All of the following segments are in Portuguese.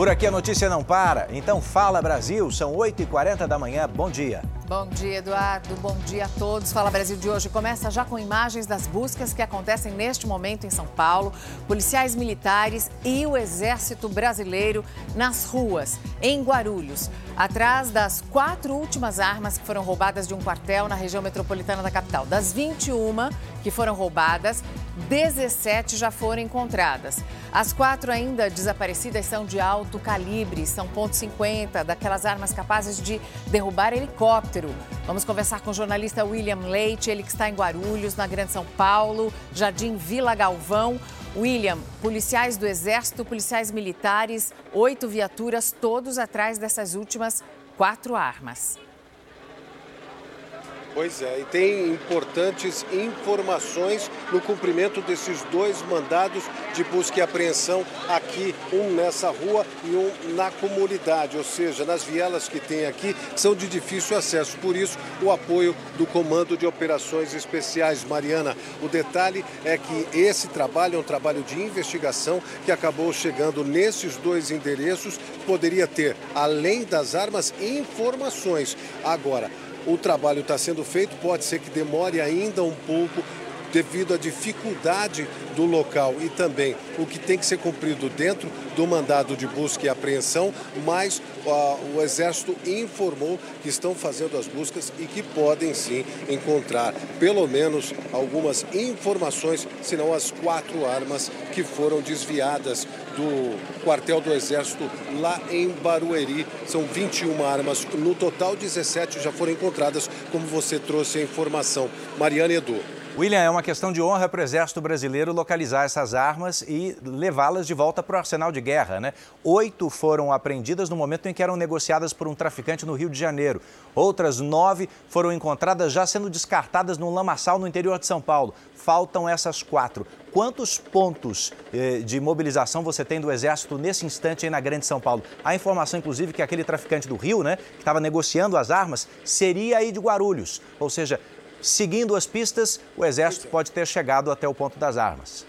Por aqui a notícia não para, então fala Brasil, são 8h40 da manhã, bom dia. Bom dia, Eduardo. Bom dia a todos. Fala Brasil de hoje começa já com imagens das buscas que acontecem neste momento em São Paulo. Policiais militares e o Exército Brasileiro nas ruas, em Guarulhos, atrás das quatro últimas armas que foram roubadas de um quartel na região metropolitana da capital. Das 21 que foram roubadas, 17 já foram encontradas. As quatro ainda desaparecidas são de alto calibre, são ponto .50, daquelas armas capazes de derrubar helicóptero. Vamos conversar com o jornalista William Leite, ele que está em Guarulhos, na Grande São Paulo, Jardim Vila Galvão. William, policiais do Exército, policiais militares, oito viaturas, todos atrás dessas últimas quatro armas. Pois é, e tem importantes informações no cumprimento desses dois mandados de busca e apreensão aqui, um nessa rua e um na comunidade, ou seja, nas vielas que tem aqui são de difícil acesso. Por isso, o apoio do Comando de Operações Especiais. Mariana, o detalhe é que esse trabalho é um trabalho de investigação que acabou chegando nesses dois endereços. Poderia ter, além das armas, informações. Agora, o trabalho está sendo feito, pode ser que demore ainda um pouco devido à dificuldade do local e também o que tem que ser cumprido dentro do mandado de busca e apreensão, mas o Exército informou que estão fazendo as buscas e que podem sim encontrar pelo menos algumas informações, se não as quatro armas que foram desviadas do quartel do Exército lá em Barueri. São 21 armas, no total 17 já foram encontradas, como você trouxe a informação. Mariana Edu. William, é uma questão de honra para o Exército Brasileiro localizar essas armas e levá-las de volta para o arsenal de guerra, né? Oito foram apreendidas no momento em que eram negociadas por um traficante no Rio de Janeiro. Outras nove foram encontradas já sendo descartadas no lamaçal no interior de São Paulo. Faltam essas quatro. Quantos pontos eh, de mobilização você tem do Exército nesse instante aí na Grande São Paulo? A informação, inclusive, que aquele traficante do Rio, né, que estava negociando as armas, seria aí de Guarulhos. Ou seja, Seguindo as pistas, o Exército pode ter chegado até o ponto das armas.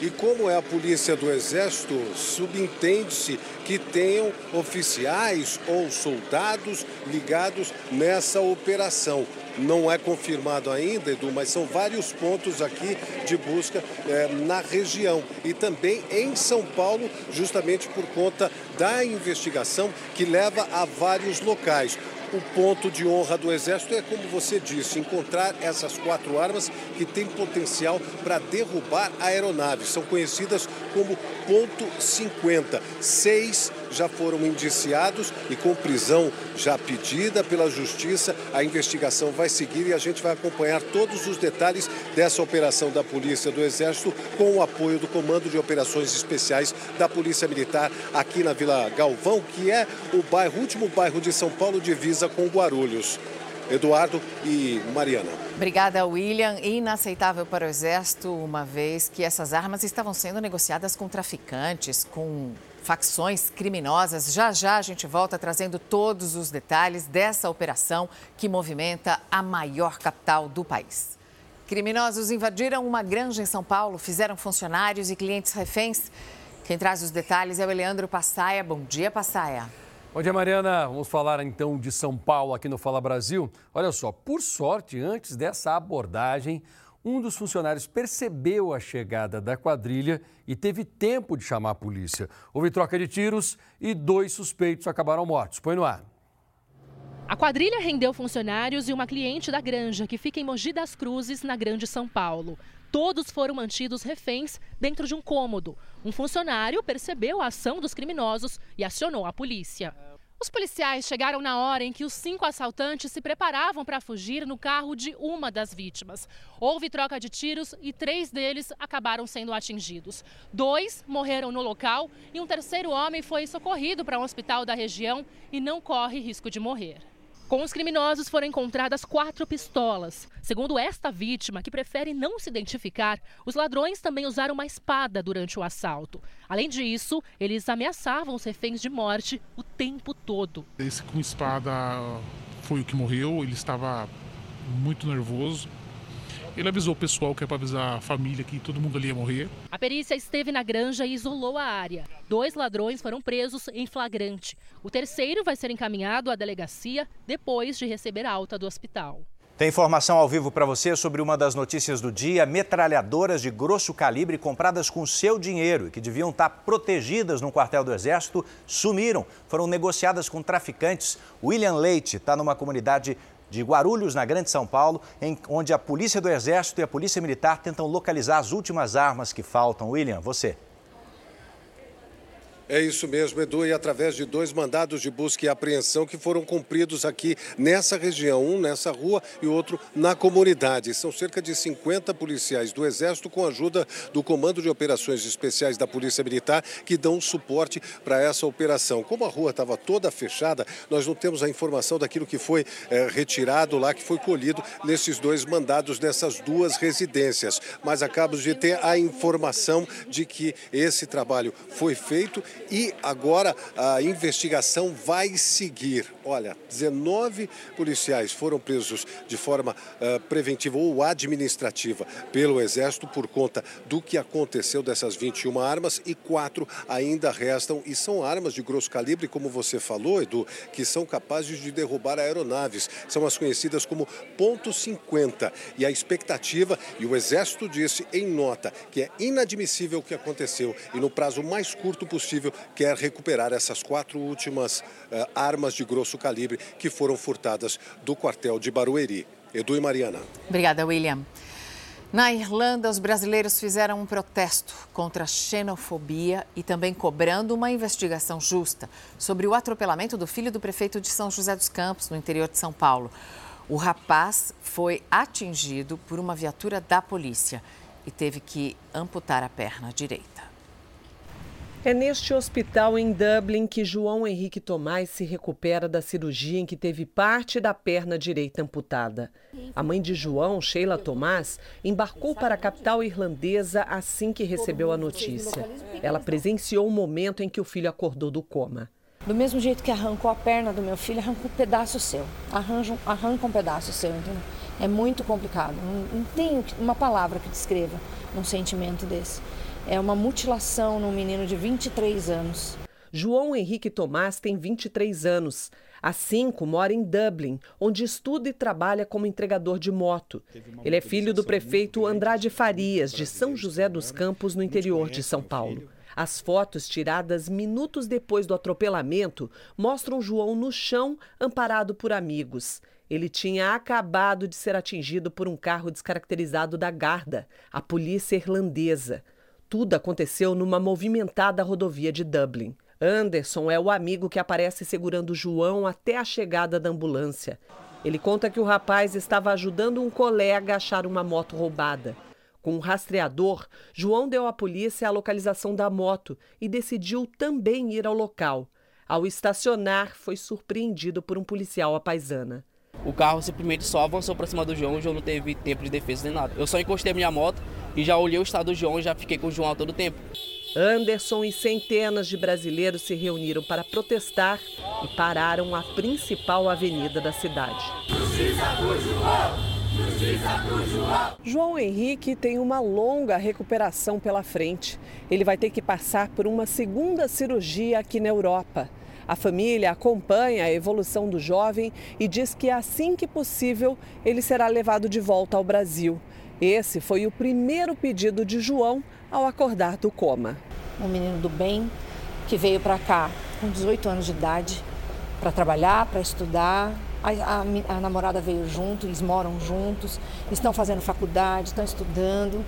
E como é a polícia do Exército, subentende-se que tenham oficiais ou soldados ligados nessa operação. Não é confirmado ainda, Edu, mas são vários pontos aqui de busca é, na região e também em São Paulo, justamente por conta da investigação que leva a vários locais o ponto de honra do Exército é, como você disse, encontrar essas quatro armas que têm potencial para derrubar aeronaves. São conhecidas como ponto 50. Seis já foram indiciados e com prisão já pedida pela Justiça. A investigação vai seguir e a gente vai acompanhar todos os detalhes dessa operação da Polícia do Exército com o apoio do Comando de Operações Especiais da Polícia Militar aqui na Vila Galvão, que é o bairro, último bairro de São Paulo, divisa com Guarulhos. Eduardo e Mariana. Obrigada, William. Inaceitável para o Exército, uma vez que essas armas estavam sendo negociadas com traficantes, com facções criminosas. Já já a gente volta trazendo todos os detalhes dessa operação que movimenta a maior capital do país. Criminosos invadiram uma granja em São Paulo, fizeram funcionários e clientes reféns. Quem traz os detalhes é o Eleandro Passaia. Bom dia, Passaia. Bom dia, Mariana. Vamos falar então de São Paulo aqui no Fala Brasil. Olha só, por sorte, antes dessa abordagem, um dos funcionários percebeu a chegada da quadrilha e teve tempo de chamar a polícia. Houve troca de tiros e dois suspeitos acabaram mortos. Põe no ar. A quadrilha rendeu funcionários e uma cliente da granja, que fica em Mogi das Cruzes, na Grande São Paulo. Todos foram mantidos reféns dentro de um cômodo. Um funcionário percebeu a ação dos criminosos e acionou a polícia. Os policiais chegaram na hora em que os cinco assaltantes se preparavam para fugir no carro de uma das vítimas. Houve troca de tiros e três deles acabaram sendo atingidos. Dois morreram no local e um terceiro homem foi socorrido para um hospital da região e não corre risco de morrer. Com os criminosos foram encontradas quatro pistolas. Segundo esta vítima, que prefere não se identificar, os ladrões também usaram uma espada durante o assalto. Além disso, eles ameaçavam os reféns de morte o tempo todo. Esse com espada foi o que morreu, ele estava muito nervoso. Ele avisou o pessoal que é para avisar a família que todo mundo ali ia morrer. A perícia esteve na granja e isolou a área. Dois ladrões foram presos em flagrante. O terceiro vai ser encaminhado à delegacia depois de receber alta do hospital. Tem informação ao vivo para você sobre uma das notícias do dia: metralhadoras de grosso calibre compradas com seu dinheiro e que deviam estar protegidas no quartel do Exército sumiram. Foram negociadas com traficantes. William Leite está numa comunidade de Guarulhos, na Grande São Paulo, em, onde a Polícia do Exército e a Polícia Militar tentam localizar as últimas armas que faltam. William, você. É isso mesmo, Edu, e através de dois mandados de busca e apreensão que foram cumpridos aqui nessa região, um nessa rua e outro na comunidade. São cerca de 50 policiais do Exército com a ajuda do Comando de Operações Especiais da Polícia Militar que dão suporte para essa operação. Como a rua estava toda fechada, nós não temos a informação daquilo que foi é, retirado lá, que foi colhido nesses dois mandados dessas duas residências. Mas acabamos de ter a informação de que esse trabalho foi feito e agora a investigação vai seguir. Olha, 19 policiais foram presos de forma uh, preventiva ou administrativa pelo Exército por conta do que aconteceu dessas 21 armas e quatro ainda restam e são armas de grosso calibre, como você falou, Edu, que são capazes de derrubar aeronaves. São as conhecidas como ponto .50 e a expectativa, e o Exército disse em nota, que é inadmissível o que aconteceu e no prazo mais curto possível quer recuperar essas quatro últimas uh, armas de grosso calibre que foram furtadas do quartel de Barueri. Edu e Mariana. Obrigada, William. Na Irlanda, os brasileiros fizeram um protesto contra a xenofobia e também cobrando uma investigação justa sobre o atropelamento do filho do prefeito de São José dos Campos, no interior de São Paulo. O rapaz foi atingido por uma viatura da polícia e teve que amputar a perna direita. É neste hospital em Dublin que João Henrique Tomás se recupera da cirurgia em que teve parte da perna direita amputada. A mãe de João, Sheila Tomás, embarcou para a capital irlandesa assim que recebeu a notícia. Ela presenciou o momento em que o filho acordou do coma. Do mesmo jeito que arrancou a perna do meu filho, arrancou um pedaço seu. Arranca, arranca um pedaço seu, entendeu? É muito complicado. Não, não tem uma palavra que descreva um sentimento desse é uma mutilação num menino de 23 anos. João Henrique Tomás tem 23 anos. Há cinco mora em Dublin, onde estuda e trabalha como entregador de moto. Ele é filho do prefeito Andrade Farias, de São José dos Campos, no interior de São Paulo. As fotos tiradas minutos depois do atropelamento mostram João no chão, amparado por amigos. Ele tinha acabado de ser atingido por um carro descaracterizado da Garda, a polícia irlandesa. Tudo aconteceu numa movimentada rodovia de Dublin. Anderson é o amigo que aparece segurando João até a chegada da ambulância. Ele conta que o rapaz estava ajudando um colega a achar uma moto roubada. Com um rastreador, João deu à polícia a localização da moto e decidiu também ir ao local. Ao estacionar, foi surpreendido por um policial à paisana. O carro simplesmente só avançou para cima do João, o João não teve tempo de defesa nem nada. Eu só encostei a minha moto e já olhei o estado do João e já fiquei com o João a todo tempo. Anderson e centenas de brasileiros se reuniram para protestar e pararam a principal avenida da cidade. Justiça por João! Justiça por João! João Henrique tem uma longa recuperação pela frente. Ele vai ter que passar por uma segunda cirurgia aqui na Europa. A família acompanha a evolução do jovem e diz que assim que possível ele será levado de volta ao Brasil. Esse foi o primeiro pedido de João ao acordar do coma. Um menino do bem que veio para cá com 18 anos de idade para trabalhar, para estudar. A, a, a, namorada veio junto, eles moram juntos, estão fazendo faculdade, estão estudando.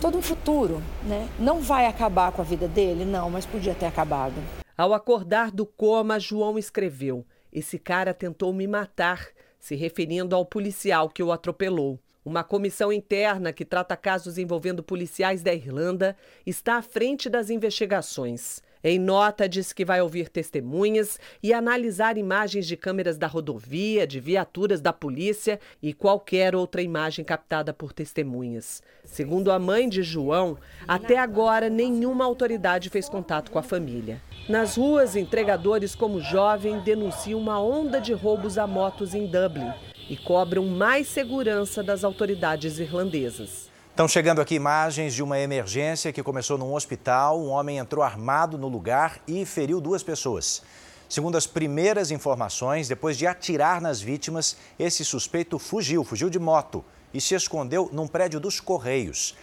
Todo um futuro, né? Não vai acabar com a vida dele, não, mas podia ter acabado. Ao acordar do coma, João escreveu: Esse cara tentou me matar, se referindo ao policial que o atropelou. Uma comissão interna que trata casos envolvendo policiais da Irlanda está à frente das investigações. Em nota, diz que vai ouvir testemunhas e analisar imagens de câmeras da rodovia, de viaturas da polícia e qualquer outra imagem captada por testemunhas. Segundo a mãe de João, até agora nenhuma autoridade fez contato com a família. Nas ruas, entregadores como jovem denunciam uma onda de roubos a motos em Dublin e cobram mais segurança das autoridades irlandesas. Estão chegando aqui imagens de uma emergência que começou num hospital. Um homem entrou armado no lugar e feriu duas pessoas. Segundo as primeiras informações, depois de atirar nas vítimas, esse suspeito fugiu, fugiu de moto e se escondeu num prédio dos Correios.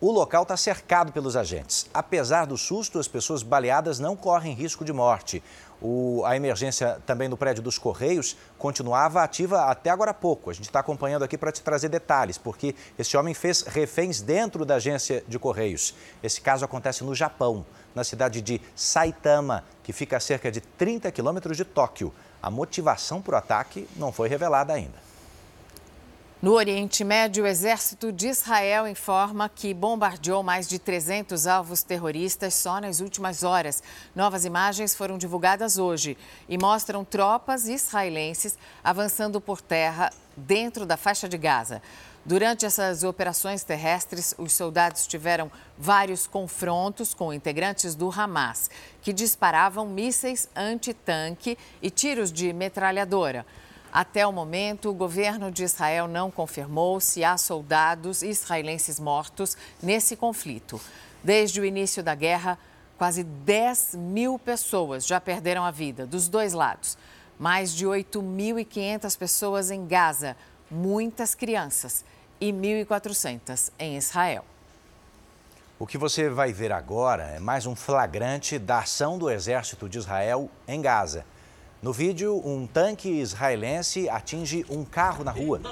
O local está cercado pelos agentes. Apesar do susto, as pessoas baleadas não correm risco de morte. O, a emergência também no prédio dos Correios continuava ativa até agora há pouco. A gente está acompanhando aqui para te trazer detalhes, porque esse homem fez reféns dentro da agência de Correios. Esse caso acontece no Japão, na cidade de Saitama, que fica a cerca de 30 quilômetros de Tóquio. A motivação para o ataque não foi revelada ainda. No Oriente Médio, o exército de Israel informa que bombardeou mais de 300 alvos terroristas só nas últimas horas. Novas imagens foram divulgadas hoje e mostram tropas israelenses avançando por terra dentro da faixa de Gaza. Durante essas operações terrestres, os soldados tiveram vários confrontos com integrantes do Hamas, que disparavam mísseis antitanque e tiros de metralhadora. Até o momento, o governo de Israel não confirmou se há soldados israelenses mortos nesse conflito. Desde o início da guerra, quase 10 mil pessoas já perderam a vida dos dois lados. Mais de 8.500 pessoas em Gaza, muitas crianças, e 1.400 em Israel. O que você vai ver agora é mais um flagrante da ação do exército de Israel em Gaza. No vídeo, um tanque israelense atinge um carro na rua.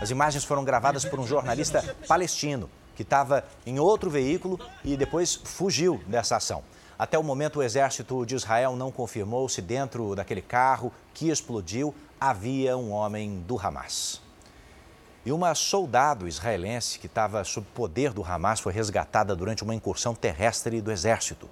As imagens foram gravadas por um jornalista palestino que estava em outro veículo e depois fugiu dessa ação. Até o momento, o exército de Israel não confirmou se dentro daquele carro que explodiu havia um homem do Hamas. E uma soldado israelense que estava sob poder do Hamas foi resgatada durante uma incursão terrestre do exército.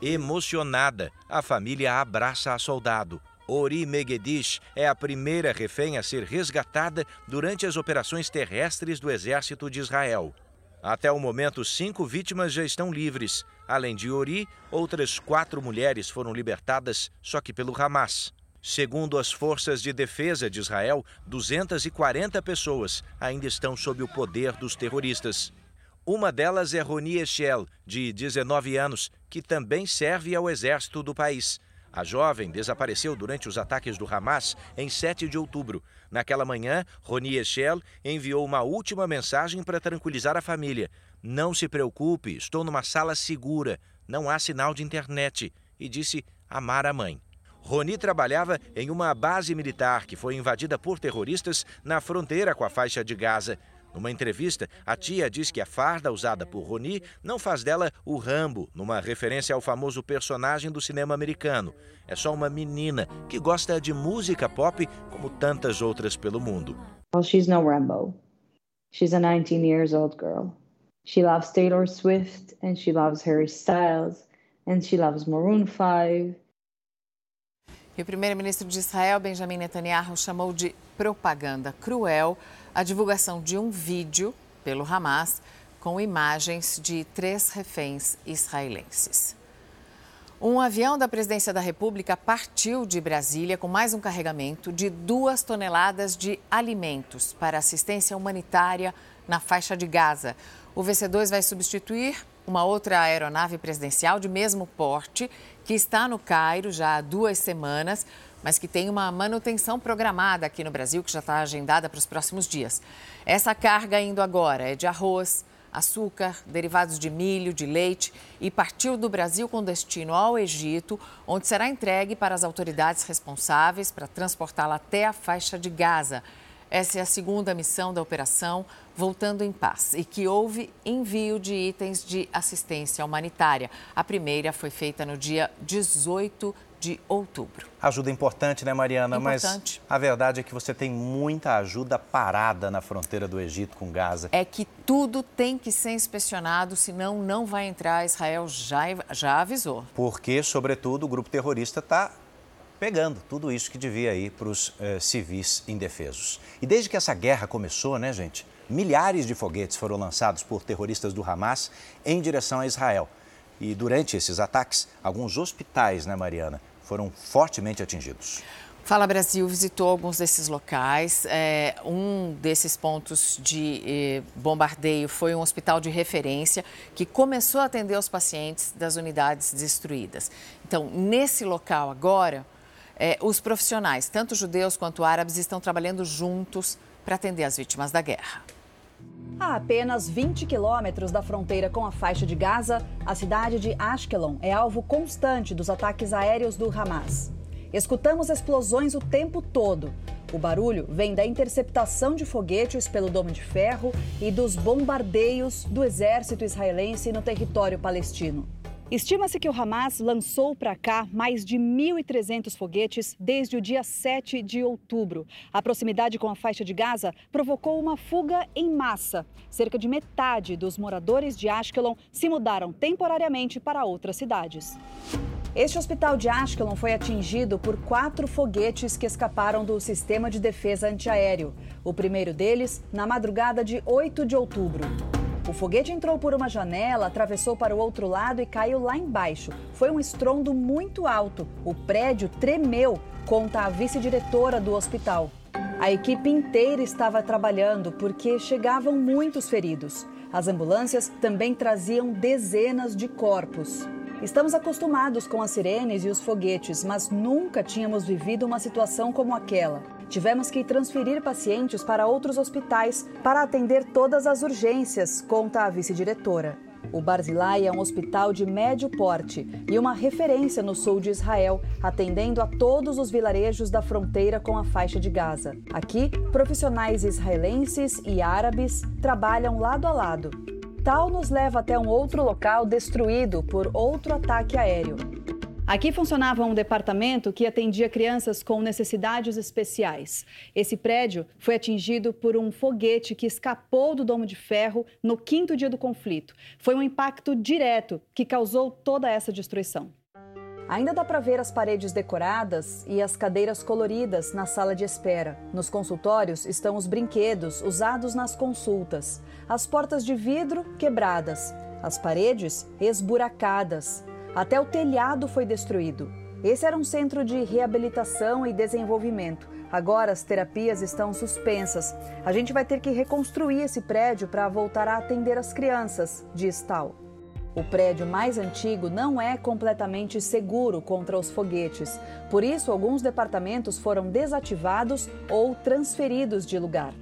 Emocionada, a família abraça a soldado. Ori Megedish é a primeira refém a ser resgatada durante as operações terrestres do Exército de Israel. Até o momento, cinco vítimas já estão livres. Além de Ori, outras quatro mulheres foram libertadas, só que pelo Hamas. Segundo as forças de defesa de Israel, 240 pessoas ainda estão sob o poder dos terroristas. Uma delas é Roni Echel, de 19 anos, que também serve ao exército do país. A jovem desapareceu durante os ataques do Hamas em 7 de outubro. Naquela manhã, Roni Echel enviou uma última mensagem para tranquilizar a família. Não se preocupe, estou numa sala segura, não há sinal de internet. E disse amar a mãe. Roni trabalhava em uma base militar que foi invadida por terroristas na fronteira com a faixa de Gaza. Numa entrevista, a tia diz que a farda usada por Roni não faz dela o Rambo, numa referência ao famoso personagem do cinema americano. É só uma menina que gosta de música pop como tantas outras pelo mundo. Well, she's no Rambo. She's a 19 years old girl. She loves Taylor Swift and she loves Harry Styles and she loves Maroon 5. E o primeiro-ministro de Israel, Benjamin Netanyahu, chamou de propaganda cruel a divulgação de um vídeo pelo Hamas com imagens de três reféns israelenses. Um avião da Presidência da República partiu de Brasília com mais um carregamento de duas toneladas de alimentos para assistência humanitária na faixa de Gaza. O VC-2 vai substituir uma outra aeronave presidencial de mesmo porte que está no Cairo já há duas semanas mas que tem uma manutenção programada aqui no Brasil, que já está agendada para os próximos dias. Essa carga indo agora é de arroz, açúcar, derivados de milho, de leite e partiu do Brasil com destino ao Egito, onde será entregue para as autoridades responsáveis para transportá-la até a faixa de Gaza. Essa é a segunda missão da operação Voltando em Paz e que houve envio de itens de assistência humanitária. A primeira foi feita no dia 18 de outubro. Ajuda importante, né, Mariana? Importante. Mas a verdade é que você tem muita ajuda parada na fronteira do Egito com Gaza. É que tudo tem que ser inspecionado, senão não vai entrar. Israel já, já avisou. Porque, sobretudo, o grupo terrorista está pegando tudo isso que devia ir para os eh, civis indefesos. E desde que essa guerra começou, né, gente, milhares de foguetes foram lançados por terroristas do Hamas em direção a Israel. E durante esses ataques, alguns hospitais, né, Mariana, foram fortemente atingidos. Fala Brasil visitou alguns desses locais. É, um desses pontos de eh, bombardeio foi um hospital de referência que começou a atender os pacientes das unidades destruídas. Então, nesse local agora, eh, os profissionais, tanto judeus quanto árabes, estão trabalhando juntos para atender as vítimas da guerra. A apenas 20 quilômetros da fronteira com a faixa de Gaza, a cidade de Ashkelon é alvo constante dos ataques aéreos do Hamas. Escutamos explosões o tempo todo. O barulho vem da interceptação de foguetes pelo Domo de Ferro e dos bombardeios do exército israelense no território palestino. Estima-se que o Hamas lançou para cá mais de 1.300 foguetes desde o dia 7 de outubro. A proximidade com a faixa de Gaza provocou uma fuga em massa. Cerca de metade dos moradores de Ashkelon se mudaram temporariamente para outras cidades. Este hospital de Ashkelon foi atingido por quatro foguetes que escaparam do sistema de defesa antiaéreo. O primeiro deles na madrugada de 8 de outubro. O foguete entrou por uma janela, atravessou para o outro lado e caiu lá embaixo. Foi um estrondo muito alto. O prédio tremeu, conta a vice-diretora do hospital. A equipe inteira estava trabalhando porque chegavam muitos feridos. As ambulâncias também traziam dezenas de corpos. Estamos acostumados com as sirenes e os foguetes, mas nunca tínhamos vivido uma situação como aquela. Tivemos que transferir pacientes para outros hospitais para atender todas as urgências, conta a vice-diretora. O Barzilai é um hospital de médio porte e uma referência no sul de Israel, atendendo a todos os vilarejos da fronteira com a faixa de Gaza. Aqui, profissionais israelenses e árabes trabalham lado a lado. Tal nos leva até um outro local destruído por outro ataque aéreo. Aqui funcionava um departamento que atendia crianças com necessidades especiais. Esse prédio foi atingido por um foguete que escapou do domo de ferro no quinto dia do conflito. Foi um impacto direto que causou toda essa destruição. Ainda dá para ver as paredes decoradas e as cadeiras coloridas na sala de espera. Nos consultórios estão os brinquedos usados nas consultas, as portas de vidro quebradas, as paredes esburacadas. Até o telhado foi destruído. Esse era um centro de reabilitação e desenvolvimento. Agora as terapias estão suspensas. A gente vai ter que reconstruir esse prédio para voltar a atender as crianças, diz Tal. O prédio mais antigo não é completamente seguro contra os foguetes. Por isso, alguns departamentos foram desativados ou transferidos de lugar.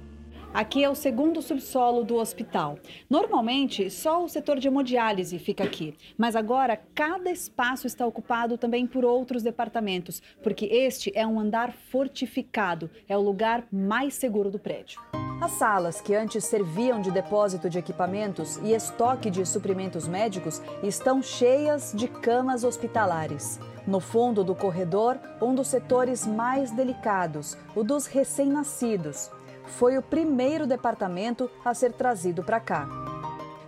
Aqui é o segundo subsolo do hospital. Normalmente, só o setor de hemodiálise fica aqui, mas agora cada espaço está ocupado também por outros departamentos, porque este é um andar fortificado, é o lugar mais seguro do prédio. As salas, que antes serviam de depósito de equipamentos e estoque de suprimentos médicos, estão cheias de camas hospitalares. No fundo do corredor, um dos setores mais delicados, o dos recém-nascidos foi o primeiro departamento a ser trazido para cá.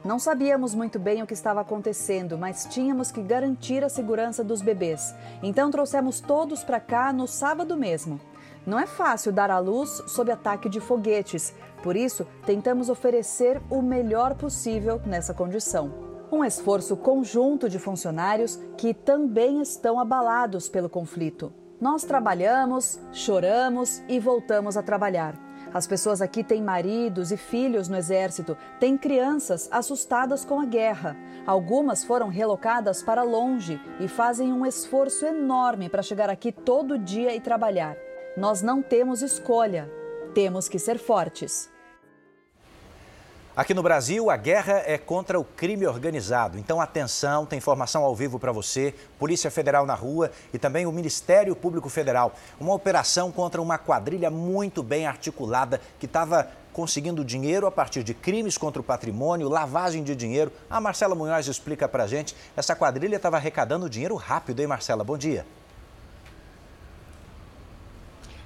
Não sabíamos muito bem o que estava acontecendo, mas tínhamos que garantir a segurança dos bebês. Então trouxemos todos para cá no sábado mesmo. Não é fácil dar à luz sob ataque de foguetes, por isso tentamos oferecer o melhor possível nessa condição. Um esforço conjunto de funcionários que também estão abalados pelo conflito. Nós trabalhamos, choramos e voltamos a trabalhar. As pessoas aqui têm maridos e filhos no exército, têm crianças assustadas com a guerra. Algumas foram relocadas para longe e fazem um esforço enorme para chegar aqui todo dia e trabalhar. Nós não temos escolha, temos que ser fortes. Aqui no Brasil, a guerra é contra o crime organizado. Então, atenção, tem informação ao vivo para você, Polícia Federal na rua e também o Ministério Público Federal. Uma operação contra uma quadrilha muito bem articulada que estava conseguindo dinheiro a partir de crimes contra o patrimônio, lavagem de dinheiro. A Marcela Munhoz explica para gente. Essa quadrilha estava arrecadando dinheiro rápido, hein, Marcela? Bom dia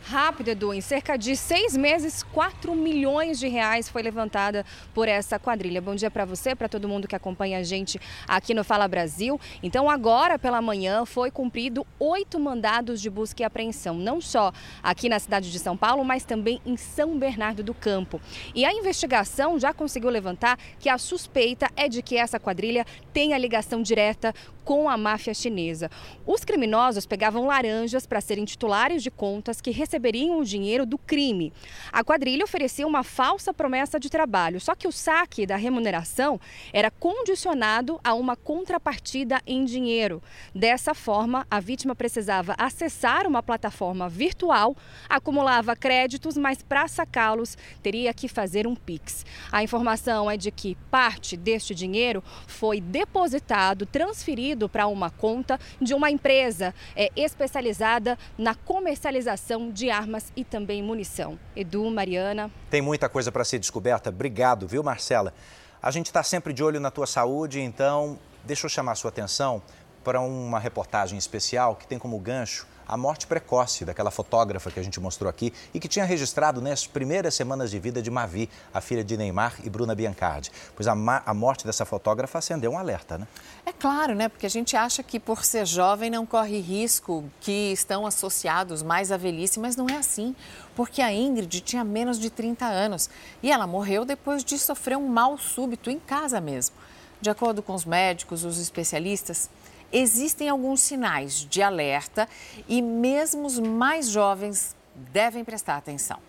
rápido, Edu. Em cerca de seis meses, 4 milhões de reais foi levantada por essa quadrilha. Bom dia para você, para todo mundo que acompanha a gente aqui no Fala Brasil. Então, agora pela manhã foi cumprido oito mandados de busca e apreensão, não só aqui na cidade de São Paulo, mas também em São Bernardo do Campo. E a investigação já conseguiu levantar que a suspeita é de que essa quadrilha tenha ligação direta com a máfia chinesa. Os criminosos pegavam laranjas para serem titulares de contas que receberiam o dinheiro do crime. A quadrilha oferecia uma falsa promessa de trabalho, só que o saque da remuneração era condicionado a uma contrapartida em dinheiro. Dessa forma, a vítima precisava acessar uma plataforma virtual, acumulava créditos, mas para sacá-los teria que fazer um Pix. A informação é de que parte deste dinheiro foi depositado, transferido para uma conta de uma empresa é, especializada na comercialização de armas e também munição. Edu, Mariana. Tem muita coisa para ser descoberta. Obrigado, viu, Marcela? A gente está sempre de olho na tua saúde, então deixa eu chamar a sua atenção para uma reportagem especial que tem como gancho a morte precoce daquela fotógrafa que a gente mostrou aqui e que tinha registrado nas primeiras semanas de vida de Mavi, a filha de Neymar e Bruna Biancardi. Pois a, a morte dessa fotógrafa acendeu um alerta, né? É claro, né? Porque a gente acha que por ser jovem não corre risco, que estão associados mais à velhice, mas não é assim. Porque a Ingrid tinha menos de 30 anos e ela morreu depois de sofrer um mal súbito em casa mesmo. De acordo com os médicos, os especialistas, existem alguns sinais de alerta e mesmo os mais jovens devem prestar atenção.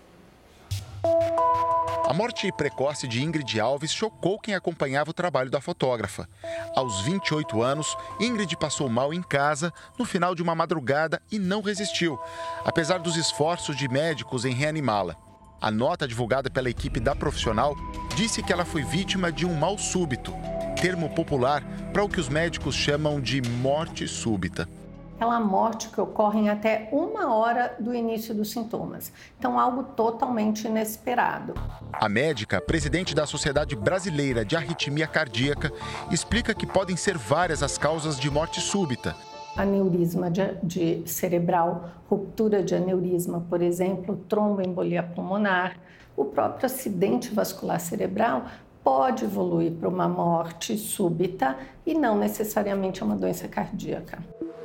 A morte precoce de Ingrid Alves chocou quem acompanhava o trabalho da fotógrafa. Aos 28 anos, Ingrid passou mal em casa no final de uma madrugada e não resistiu, apesar dos esforços de médicos em reanimá-la. A nota divulgada pela equipe da profissional disse que ela foi vítima de um mal súbito termo popular para o que os médicos chamam de morte súbita. Aquela morte que ocorre em até uma hora do início dos sintomas. Então, algo totalmente inesperado. A médica, presidente da Sociedade Brasileira de Arritmia Cardíaca, explica que podem ser várias as causas de morte súbita. Aneurisma de, de cerebral, ruptura de aneurisma, por exemplo, tromboembolia pulmonar, o próprio acidente vascular cerebral pode evoluir para uma morte súbita e não necessariamente uma doença cardíaca.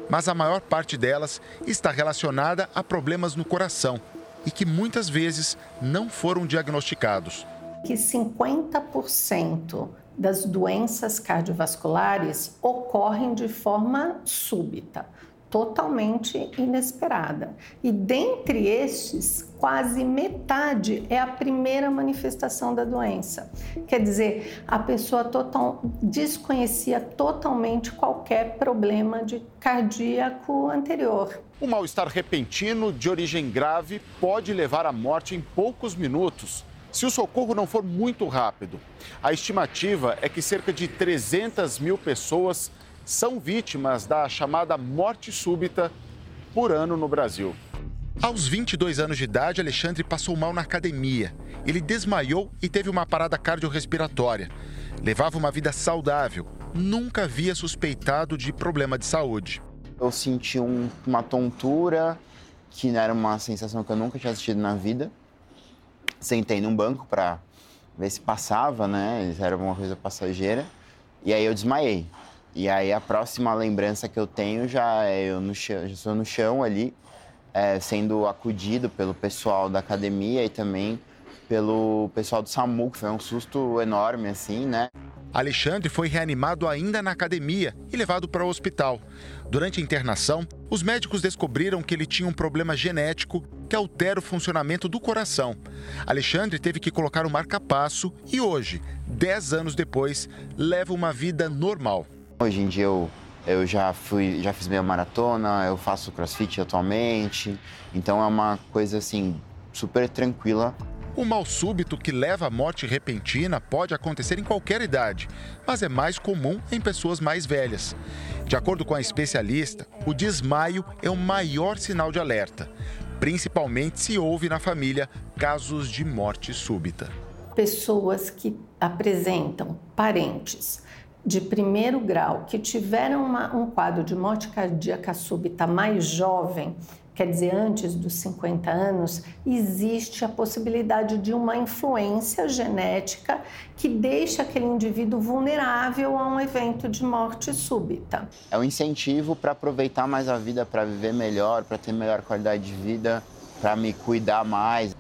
Mas a maior parte delas está relacionada a problemas no coração e que muitas vezes não foram diagnosticados. Que 50% das doenças cardiovasculares ocorrem de forma súbita totalmente inesperada. E dentre estes, quase metade é a primeira manifestação da doença. Quer dizer, a pessoa total, desconhecia totalmente qualquer problema de cardíaco anterior. O mal-estar repentino de origem grave pode levar à morte em poucos minutos. Se o socorro não for muito rápido, a estimativa é que cerca de 300 mil pessoas são vítimas da chamada morte súbita por ano no Brasil. Aos 22 anos de idade, Alexandre passou mal na academia. Ele desmaiou e teve uma parada cardiorrespiratória. Levava uma vida saudável, nunca havia suspeitado de problema de saúde. Eu senti um, uma tontura, que era uma sensação que eu nunca tinha assistido na vida. Sentei num banco para ver se passava, né? Era uma coisa passageira. E aí eu desmaiei. E aí a próxima lembrança que eu tenho já é eu no chão, já sou no chão ali, é, sendo acudido pelo pessoal da academia e também pelo pessoal do SAMU, que foi um susto enorme, assim, né? Alexandre foi reanimado ainda na academia e levado para o hospital. Durante a internação, os médicos descobriram que ele tinha um problema genético que altera o funcionamento do coração. Alexandre teve que colocar o marca-passo e hoje, 10 anos depois, leva uma vida normal. Hoje em dia eu, eu já, fui, já fiz meia maratona, eu faço crossfit atualmente, então é uma coisa assim super tranquila. O mal súbito que leva à morte repentina pode acontecer em qualquer idade, mas é mais comum em pessoas mais velhas. De acordo com a especialista, o desmaio é o maior sinal de alerta, principalmente se houve na família casos de morte súbita. Pessoas que apresentam parentes de primeiro grau que tiveram uma, um quadro de morte cardíaca súbita mais jovem, quer dizer, antes dos 50 anos, existe a possibilidade de uma influência genética que deixa aquele indivíduo vulnerável a um evento de morte súbita. É um incentivo para aproveitar mais a vida, para viver melhor, para ter melhor qualidade de vida, para me cuidar mais.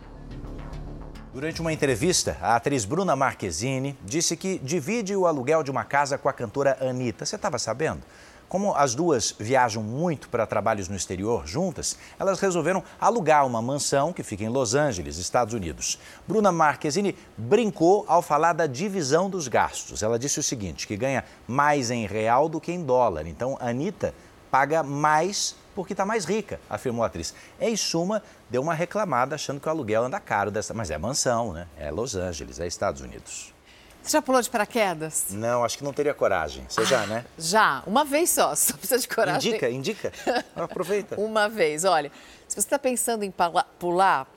Durante uma entrevista, a atriz Bruna Marquezine disse que divide o aluguel de uma casa com a cantora Anitta. Você estava sabendo? Como as duas viajam muito para trabalhos no exterior juntas, elas resolveram alugar uma mansão que fica em Los Angeles, Estados Unidos. Bruna Marquezine brincou ao falar da divisão dos gastos. Ela disse o seguinte, que ganha mais em real do que em dólar. Então, Anitta paga mais porque está mais rica, afirmou a atriz. Em suma, deu uma reclamada achando que o aluguel anda caro dessa. Mas é mansão, né? É Los Angeles, é Estados Unidos. Você já pulou de paraquedas? Não, acho que não teria coragem. Você já, né? Já, uma vez só, só precisa de coragem. Indica, indica. Aproveita. uma vez, olha. Se você está pensando em pular,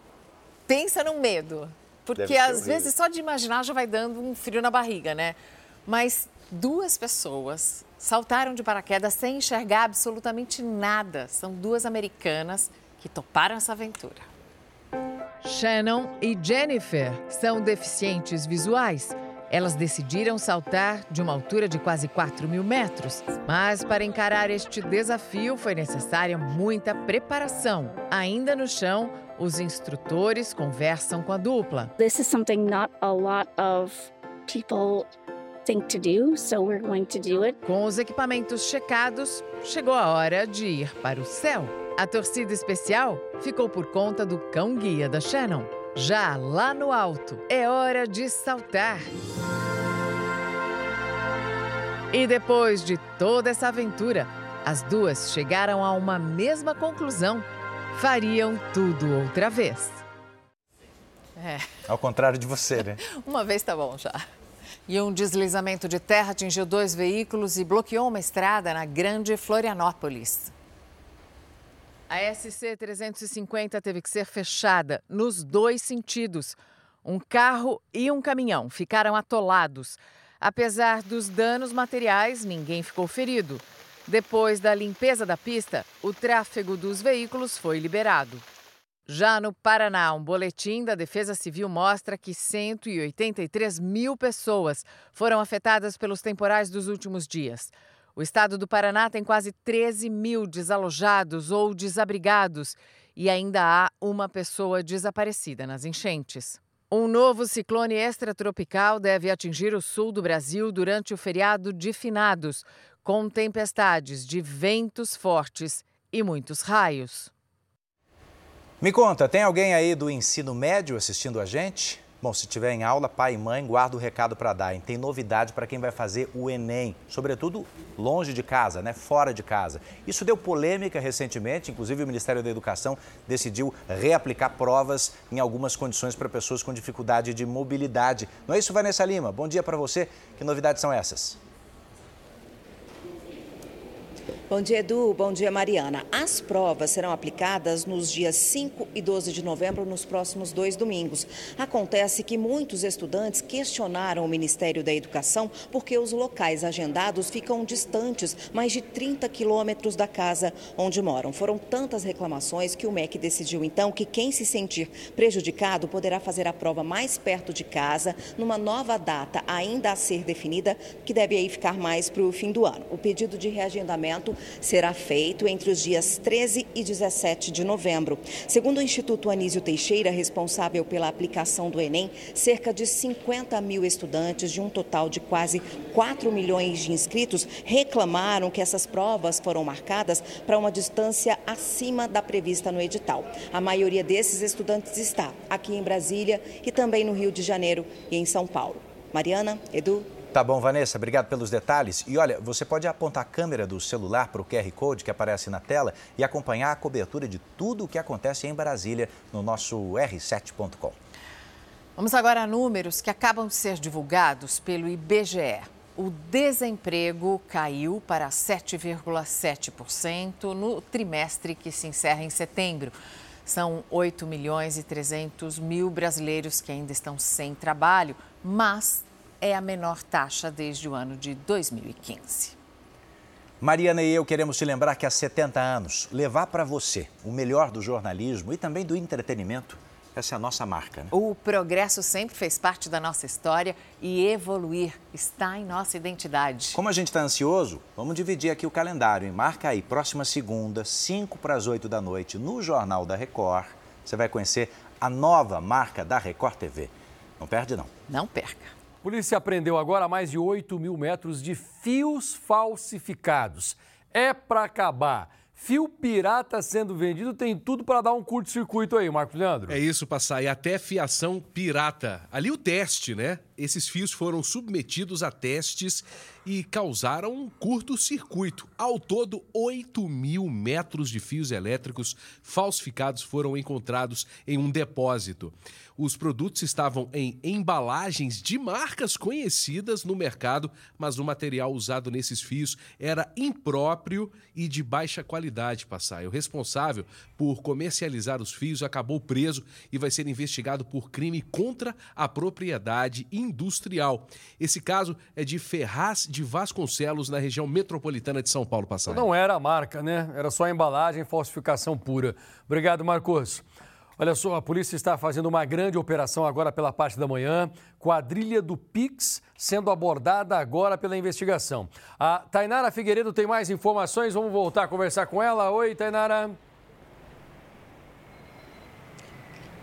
pensa no medo. Porque às horrível. vezes só de imaginar já vai dando um frio na barriga, né? Mas duas pessoas saltaram de paraquedas sem enxergar absolutamente nada. São duas americanas que toparam essa aventura. Shannon e Jennifer são deficientes visuais. Elas decidiram saltar de uma altura de quase 4 mil metros. Mas para encarar este desafio foi necessária muita preparação. Ainda no chão, os instrutores conversam com a dupla. This is something not a lot of people think to do, so we're going to do it. Com os equipamentos checados, chegou a hora de ir para o céu. A torcida especial ficou por conta do cão-guia da Shannon. Já lá no alto, é hora de saltar. E depois de toda essa aventura, as duas chegaram a uma mesma conclusão: fariam tudo outra vez. É. Ao contrário de você, né? uma vez tá bom já. E um deslizamento de terra atingiu dois veículos e bloqueou uma estrada na Grande Florianópolis. A SC 350 teve que ser fechada nos dois sentidos. Um carro e um caminhão ficaram atolados. Apesar dos danos materiais, ninguém ficou ferido. Depois da limpeza da pista, o tráfego dos veículos foi liberado. Já no Paraná, um boletim da Defesa Civil mostra que 183 mil pessoas foram afetadas pelos temporais dos últimos dias. O estado do Paraná tem quase 13 mil desalojados ou desabrigados e ainda há uma pessoa desaparecida nas enchentes. Um novo ciclone extratropical deve atingir o sul do Brasil durante o feriado de finados, com tempestades de ventos fortes e muitos raios. Me conta, tem alguém aí do ensino médio assistindo a gente? Bom, se tiver em aula, pai e mãe, guarda o recado para dar. Tem novidade para quem vai fazer o Enem, sobretudo longe de casa, né? fora de casa. Isso deu polêmica recentemente, inclusive o Ministério da Educação decidiu reaplicar provas em algumas condições para pessoas com dificuldade de mobilidade. Não é isso, Vanessa Lima? Bom dia para você. Que novidades são essas? Bom dia, Edu. Bom dia, Mariana. As provas serão aplicadas nos dias 5 e 12 de novembro, nos próximos dois domingos. Acontece que muitos estudantes questionaram o Ministério da Educação porque os locais agendados ficam distantes, mais de 30 quilômetros da casa onde moram. Foram tantas reclamações que o MEC decidiu então que quem se sentir prejudicado poderá fazer a prova mais perto de casa, numa nova data ainda a ser definida, que deve aí ficar mais para o fim do ano. O pedido de reagendamento será feito entre os dias 13 e 17 de novembro. Segundo o Instituto Anísio Teixeira, responsável pela aplicação do Enem, cerca de 50 mil estudantes, de um total de quase 4 milhões de inscritos, reclamaram que essas provas foram marcadas para uma distância acima da prevista no edital. A maioria desses estudantes está aqui em Brasília e também no Rio de Janeiro e em São Paulo. Mariana, Edu. Tá bom, Vanessa, obrigado pelos detalhes. E olha, você pode apontar a câmera do celular para o QR Code que aparece na tela e acompanhar a cobertura de tudo o que acontece em Brasília no nosso r7.com. Vamos agora a números que acabam de ser divulgados pelo IBGE. O desemprego caiu para 7,7% no trimestre que se encerra em setembro. São 8 milhões e 300 mil brasileiros que ainda estão sem trabalho, mas é a menor taxa desde o ano de 2015. Mariana e eu queremos te lembrar que há 70 anos, levar para você o melhor do jornalismo e também do entretenimento, essa é a nossa marca. Né? O progresso sempre fez parte da nossa história e evoluir está em nossa identidade. Como a gente está ansioso, vamos dividir aqui o calendário. Hein? Marca aí, próxima segunda, 5 para as 8 da noite, no Jornal da Record, você vai conhecer a nova marca da Record TV. Não perde, não. Não perca. Polícia apreendeu agora mais de 8 mil metros de fios falsificados. é para acabar. Fio pirata sendo vendido tem tudo para dar um curto-circuito aí, Marcos Leandro. É isso, passar. E até fiação pirata. Ali o teste, né? Esses fios foram submetidos a testes e causaram um curto-circuito. Ao todo, 8 mil metros de fios elétricos falsificados foram encontrados em um depósito. Os produtos estavam em embalagens de marcas conhecidas no mercado, mas o material usado nesses fios era impróprio e de baixa qualidade, Passai. O responsável por comercializar os fios acabou preso e vai ser investigado por crime contra a propriedade industrial. Esse caso é de Ferraz de Vasconcelos, na região metropolitana de São Paulo, Passai. Não era a marca, né? Era só a embalagem, falsificação pura. Obrigado, Marcos. Olha só, a polícia está fazendo uma grande operação agora pela parte da manhã, quadrilha do Pix sendo abordada agora pela investigação. A Tainara Figueiredo tem mais informações, vamos voltar a conversar com ela. Oi, Tainara.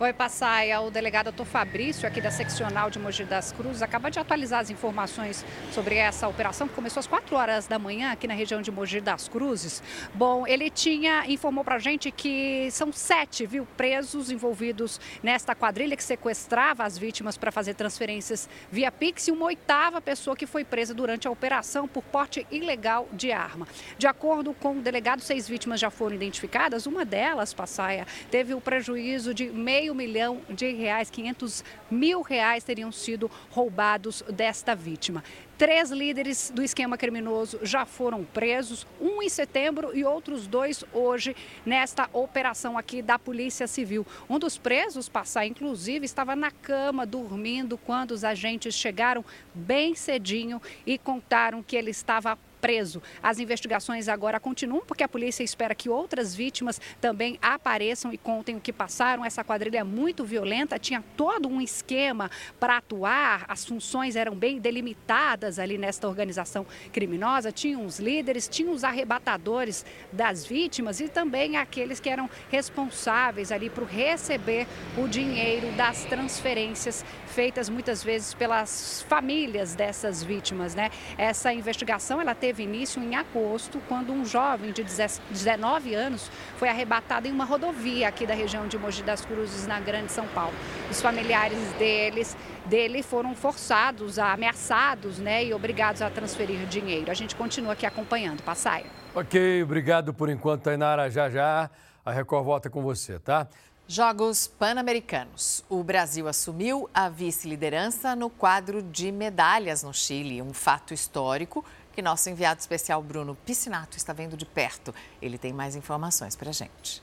Oi, Passaia. O delegado Dr. Fabrício, aqui da seccional de Mogi das Cruzes, acaba de atualizar as informações sobre essa operação que começou às 4 horas da manhã aqui na região de Mogi das Cruzes. Bom, ele tinha, informou pra gente que são sete, viu, presos envolvidos nesta quadrilha que sequestrava as vítimas para fazer transferências via Pix e uma oitava pessoa que foi presa durante a operação por porte ilegal de arma. De acordo com o delegado, seis vítimas já foram identificadas. Uma delas, Passaia, teve o prejuízo de meio meio milhão de reais, 500 mil reais teriam sido roubados desta vítima. Três líderes do esquema criminoso já foram presos, um em setembro e outros dois hoje, nesta operação aqui da Polícia Civil. Um dos presos, passar, inclusive, estava na cama dormindo quando os agentes chegaram bem cedinho e contaram que ele estava preso. As investigações agora continuam porque a polícia espera que outras vítimas também apareçam e contem o que passaram. Essa quadrilha é muito violenta, tinha todo um esquema para atuar, as funções eram bem delimitadas ali nesta organização criminosa. Tinha os líderes, tinha os arrebatadores das vítimas e também aqueles que eram responsáveis ali por receber o dinheiro das transferências feitas muitas vezes pelas famílias dessas vítimas, né? Essa investigação ela teve início em agosto, quando um jovem de 19 anos foi arrebatado em uma rodovia aqui da região de Mogi das Cruzes, na Grande São Paulo. Os familiares deles dele foram forçados, ameaçados, né, e obrigados a transferir dinheiro. A gente continua aqui acompanhando. Passaia. Ok, obrigado por enquanto, Tainara. Já já a Record volta com você, tá? Jogos Pan-Americanos. O Brasil assumiu a vice-liderança no quadro de medalhas no Chile, um fato histórico que nosso enviado especial Bruno Piscinato está vendo de perto. Ele tem mais informações para a gente.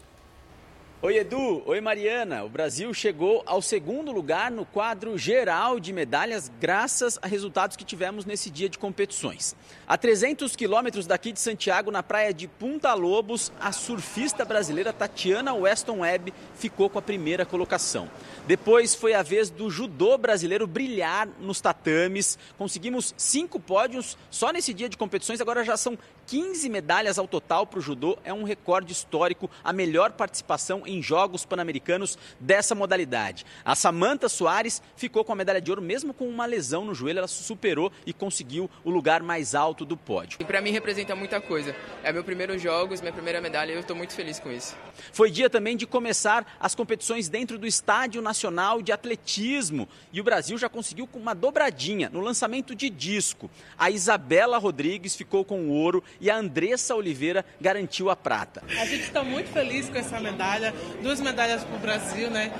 Oi, Edu. Oi, Mariana. O Brasil chegou ao segundo lugar no quadro geral de medalhas, graças a resultados que tivemos nesse dia de competições. A 300 quilômetros daqui de Santiago, na praia de Punta Lobos, a surfista brasileira Tatiana Weston Webb ficou com a primeira colocação. Depois foi a vez do judô brasileiro brilhar nos tatames. Conseguimos cinco pódios só nesse dia de competições, agora já são 15 medalhas ao total para o judô. É um recorde histórico, a melhor participação em Jogos Pan-Americanos dessa modalidade. A Samanta Soares ficou com a medalha de ouro, mesmo com uma lesão no joelho, ela superou e conseguiu o lugar mais alto do pódio. Para mim representa muita coisa. É meu primeiro Jogos, minha primeira medalha e eu estou muito feliz com isso. Foi dia também de começar as competições dentro do Estádio Nacional de Atletismo e o Brasil já conseguiu com uma dobradinha no lançamento de disco. A Isabela Rodrigues ficou com o ouro e a Andressa Oliveira garantiu a prata. A gente está muito feliz com essa medalha duas medalhas para o Brasil, né?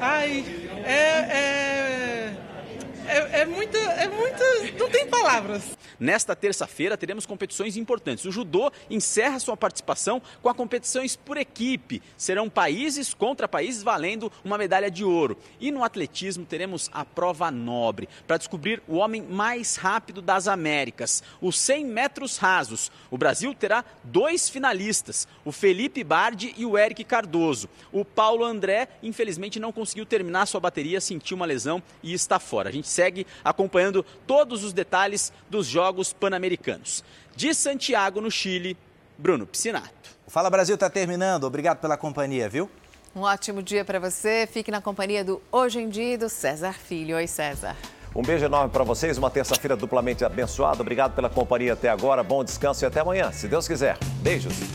Ai, é, é é, é muita, é muita, não tem palavras. Nesta terça-feira teremos competições importantes. O judô encerra sua participação com a competições por equipe. Serão países contra países valendo uma medalha de ouro. E no atletismo teremos a prova nobre para descobrir o homem mais rápido das Américas, os 100 metros rasos. O Brasil terá dois finalistas, o Felipe Bardi e o Eric Cardoso. O Paulo André, infelizmente, não conseguiu terminar sua bateria, sentiu uma lesão e está fora. A gente segue acompanhando todos os detalhes dos Jogos Pan-Americanos. De Santiago, no Chile, Bruno Piscinato. O Fala Brasil está terminando. Obrigado pela companhia, viu? Um ótimo dia para você. Fique na companhia do Hoje em Dia do César Filho. Oi, César. Um beijo enorme para vocês, uma terça-feira duplamente abençoada. Obrigado pela companhia até agora, bom descanso e até amanhã, se Deus quiser. Beijos.